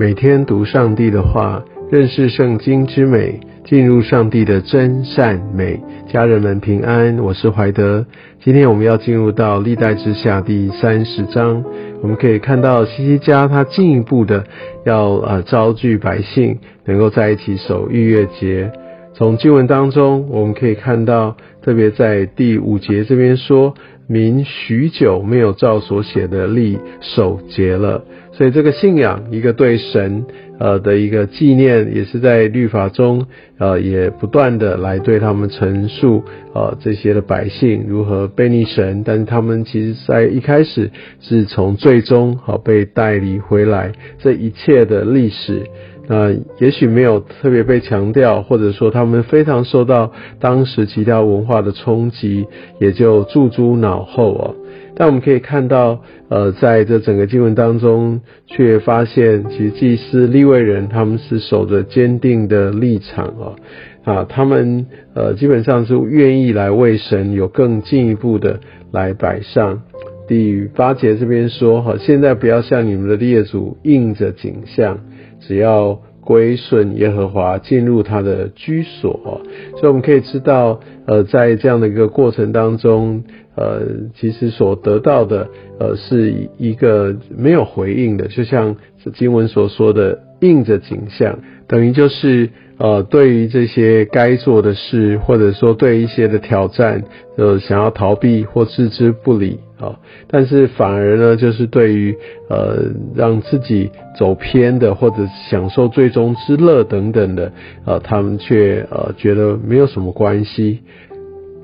每天读上帝的话，认识圣经之美，进入上帝的真善美。家人们平安，我是怀德。今天我们要进入到历代之下第三十章，我们可以看到西西家他进一步的要呃招聚百姓，能够在一起守逾越节。从经文当中，我们可以看到，特别在第五节这边说。民许久没有照所写的立守节了，所以这个信仰，一个对神呃的一个纪念，也是在律法中呃也不断的来对他们陈述呃这些的百姓如何背逆神，但是他们其实在一开始是从最终好被带离回来，这一切的历史。呃，也许没有特别被强调，或者说他们非常受到当时其他文化的冲击，也就驻诸脑后啊。但我们可以看到，呃，在这整个经文当中，却发现其实祭司立位人他们是守着坚定的立场啊，啊，他们呃基本上是愿意来为神有更进一步的来摆上。第八节这边说，哈，现在不要像你们的列祖应着景象。只要归顺耶和华，进入他的居所，所以我们可以知道，呃，在这样的一个过程当中，呃，其实所得到的，呃，是一个没有回应的，就像经文所说的，应着景象，等于就是。呃，对于这些该做的事，或者说对一些的挑战，呃，想要逃避或置之不理啊，但是反而呢，就是对于呃让自己走偏的，或者享受最终之乐等等的，呃，他们却呃觉得没有什么关系。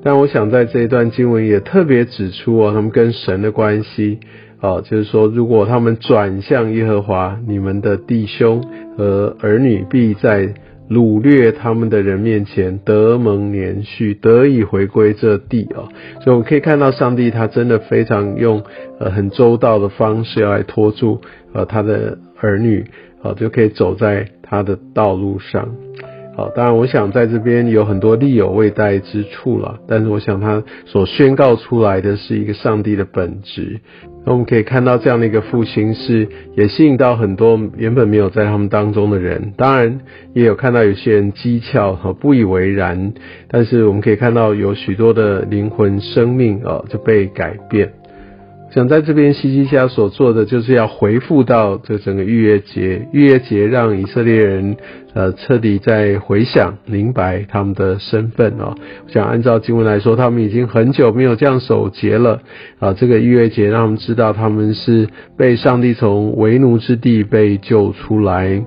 但我想在这一段经文也特别指出啊，他们跟神的关系啊，就是说，如果他们转向耶和华，你们的弟兄和儿女必在。掳掠他们的人面前得蒙连续得以回归这地啊，所以我们可以看到上帝他真的非常用呃很周到的方式要来拖住呃他的儿女啊，就可以走在他的道路上。好，当然，我想在这边有很多力有未逮之处了。但是，我想他所宣告出来的是一个上帝的本质。那我们可以看到这样的一个复兴，是也吸引到很多原本没有在他们当中的人。当然，也有看到有些人讥诮和不以为然。但是，我们可以看到有许多的灵魂生命啊就被改变。想在这边西西家所做的，就是要回复到这整个逾越节。逾越节让以色列人，呃，彻底在回想、明白他们的身份哦。想按照经文来说，他们已经很久没有这样守节了啊。这个逾越节让他们知道，他们是被上帝从为奴之地被救出来。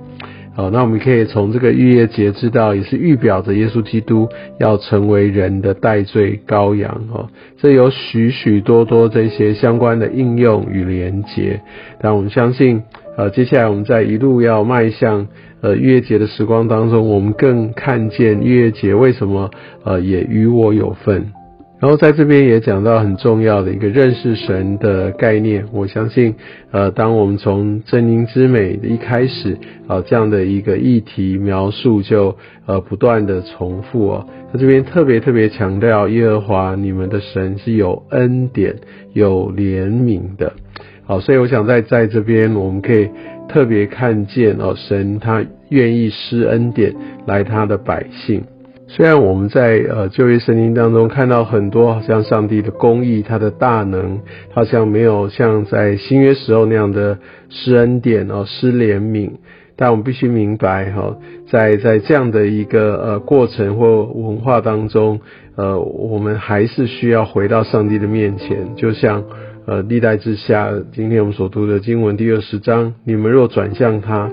好，那我们可以从这个逾越节知道，也是预表着耶稣基督要成为人的代罪羔羊哦。这有许许多多这些相关的应用与连结，但我们相信，呃，接下来我们在一路要迈向呃逾越节的时光当中，我们更看见逾越节为什么呃也与我有份。然后在这边也讲到很重要的一个认识神的概念。我相信，呃，当我们从真灵之美的一开始，啊，这样的一个议题描述就呃不断的重复哦。他这边特别特别强调，耶和华你们的神是有恩典、有怜悯的。好，所以我想在在这边我们可以特别看见哦，神他愿意施恩典来他的百姓。虽然我们在呃旧约圣经当中看到很多好像上帝的公义，他的大能，好像没有像在新约时候那样的施恩典哦施怜悯，但我们必须明白哈，在在这样的一个呃过程或文化当中，呃我们还是需要回到上帝的面前，就像呃历代之下，今天我们所读的经文第二十章，你们若转向他，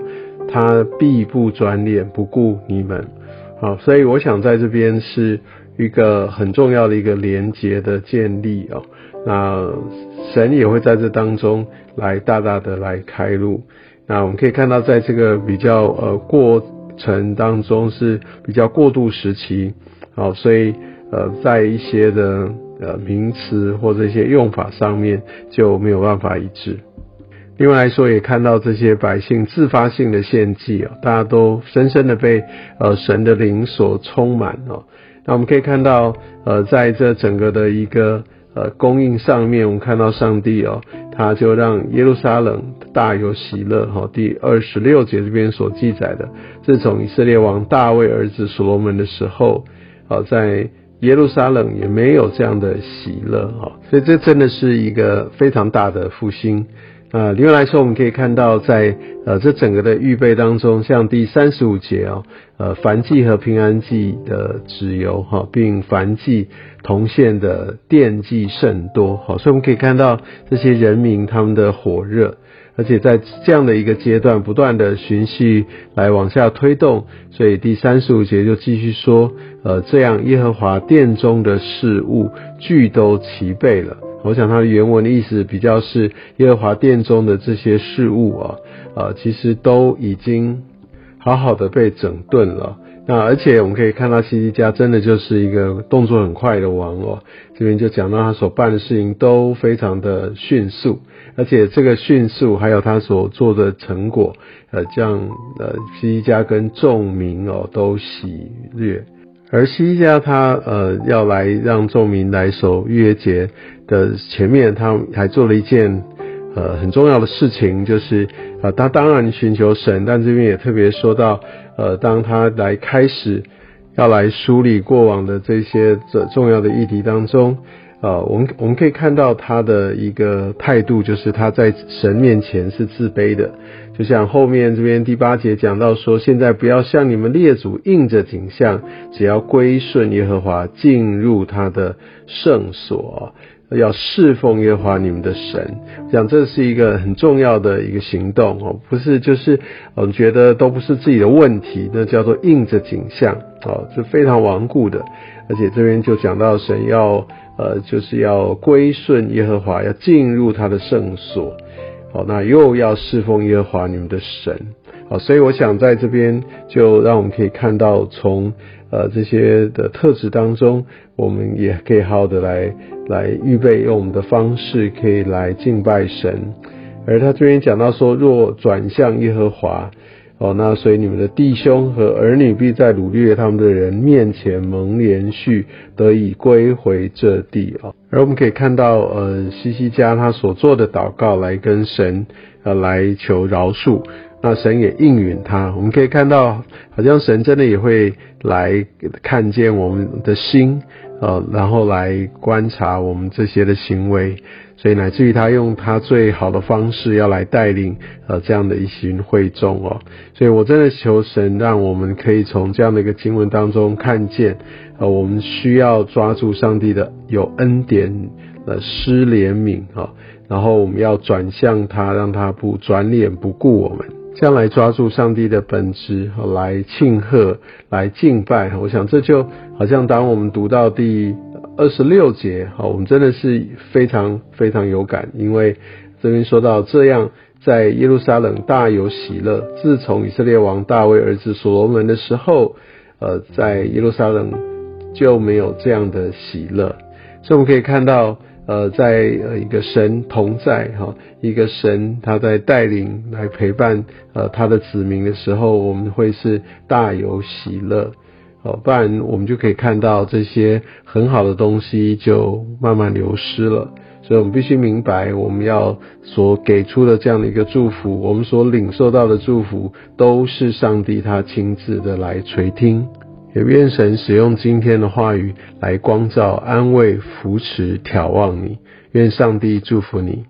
他必不转脸不顾你们。好，所以我想在这边是一个很重要的一个连接的建立哦。那神也会在这当中来大大的来开路。那我们可以看到，在这个比较呃过程当中是比较过渡时期。好，所以呃在一些的呃名词或者一些用法上面就没有办法一致。另外来说，也看到这些百姓自发性的献祭哦，大家都深深的被呃神的灵所充满哦。那我们可以看到，呃，在这整个的一个呃供应上面，我们看到上帝哦，他就让耶路撒冷大有喜乐。哈，第二十六节这边所记载的，自从以色列王大卫儿子所罗门的时候，啊，在耶路撒冷也没有这样的喜乐。哈，所以这真的是一个非常大的复兴。啊，另外来说，我们可以看到，在呃这整个的预备当中，像第三十五节哦，呃燔祭和平安祭的脂油哈，并燔祭同献的奠祭甚多，好，所以我们可以看到这些人民他们的火热，而且在这样的一个阶段，不断的循序来往下推动，所以第三十五节就继续说，呃，这样耶和华殿中的事物俱都齐备了。我想它的原文的意思比较是耶和华殿中的这些事物啊，啊，其实都已经好好的被整顿了。那而且我们可以看到西西家真的就是一个动作很快的王哦。这边就讲到他所办的事情都非常的迅速，而且这个迅速还有他所做的成果，呃，这样呃西西家跟众民哦都喜悦。而西家他呃要来让众民来守逾越节的前面，他还做了一件呃很重要的事情，就是呃他当然寻求神，但这边也特别说到呃当他来开始要来梳理过往的这些这重要的议题当中，呃我们我们可以看到他的一个态度，就是他在神面前是自卑的。就像后面这边第八节讲到说，现在不要像你们列祖应着景象，只要归顺耶和华，进入他的圣所，要侍奉耶和华你们的神。讲这是一个很重要的一个行动哦，不是就是我们觉得都不是自己的问题，那叫做应着景象哦，是非常顽固的。而且这边就讲到神要呃，就是要归顺耶和华，要进入他的圣所。好，那又要侍奉耶和华你们的神，好，所以我想在这边就让我们可以看到，从呃这些的特质当中，我们也可以好好的来来预备，用我们的方式可以来敬拜神。而他这边讲到说，若转向耶和华。哦，那所以你们的弟兄和儿女必在掳掠他们的人面前蒙连续得以归回这地啊。而我们可以看到，呃，西西家他所做的祷告来跟神呃来求饶恕，那神也应允他。我们可以看到，好像神真的也会来看见我们的心，呃，然后来观察我们这些的行为。所以乃至于他用他最好的方式要来带领呃这样的一群会众哦，所以我真的求神让我们可以从这样的一个经文当中看见，呃我们需要抓住上帝的有恩典的施怜悯啊，然后我们要转向他，让他不转脸不顾我们，这样来抓住上帝的本质来庆贺来敬拜。我想这就好像当我们读到第。二十六节，好，我们真的是非常非常有感，因为这边说到这样，在耶路撒冷大有喜乐。自从以色列王大卫儿子所罗门的时候，呃，在耶路撒冷就没有这样的喜乐。所以我们可以看到，呃，在一个神同在，哈，一个神他在带领来陪伴呃他的子民的时候，我们会是大有喜乐。哦，不然我们就可以看到这些很好的东西就慢慢流失了。所以我们必须明白，我们要所给出的这样的一个祝福，我们所领受到的祝福，都是上帝他亲自的来垂听。也愿神使用今天的话语来光照、安慰、扶持、眺望你。愿上帝祝福你。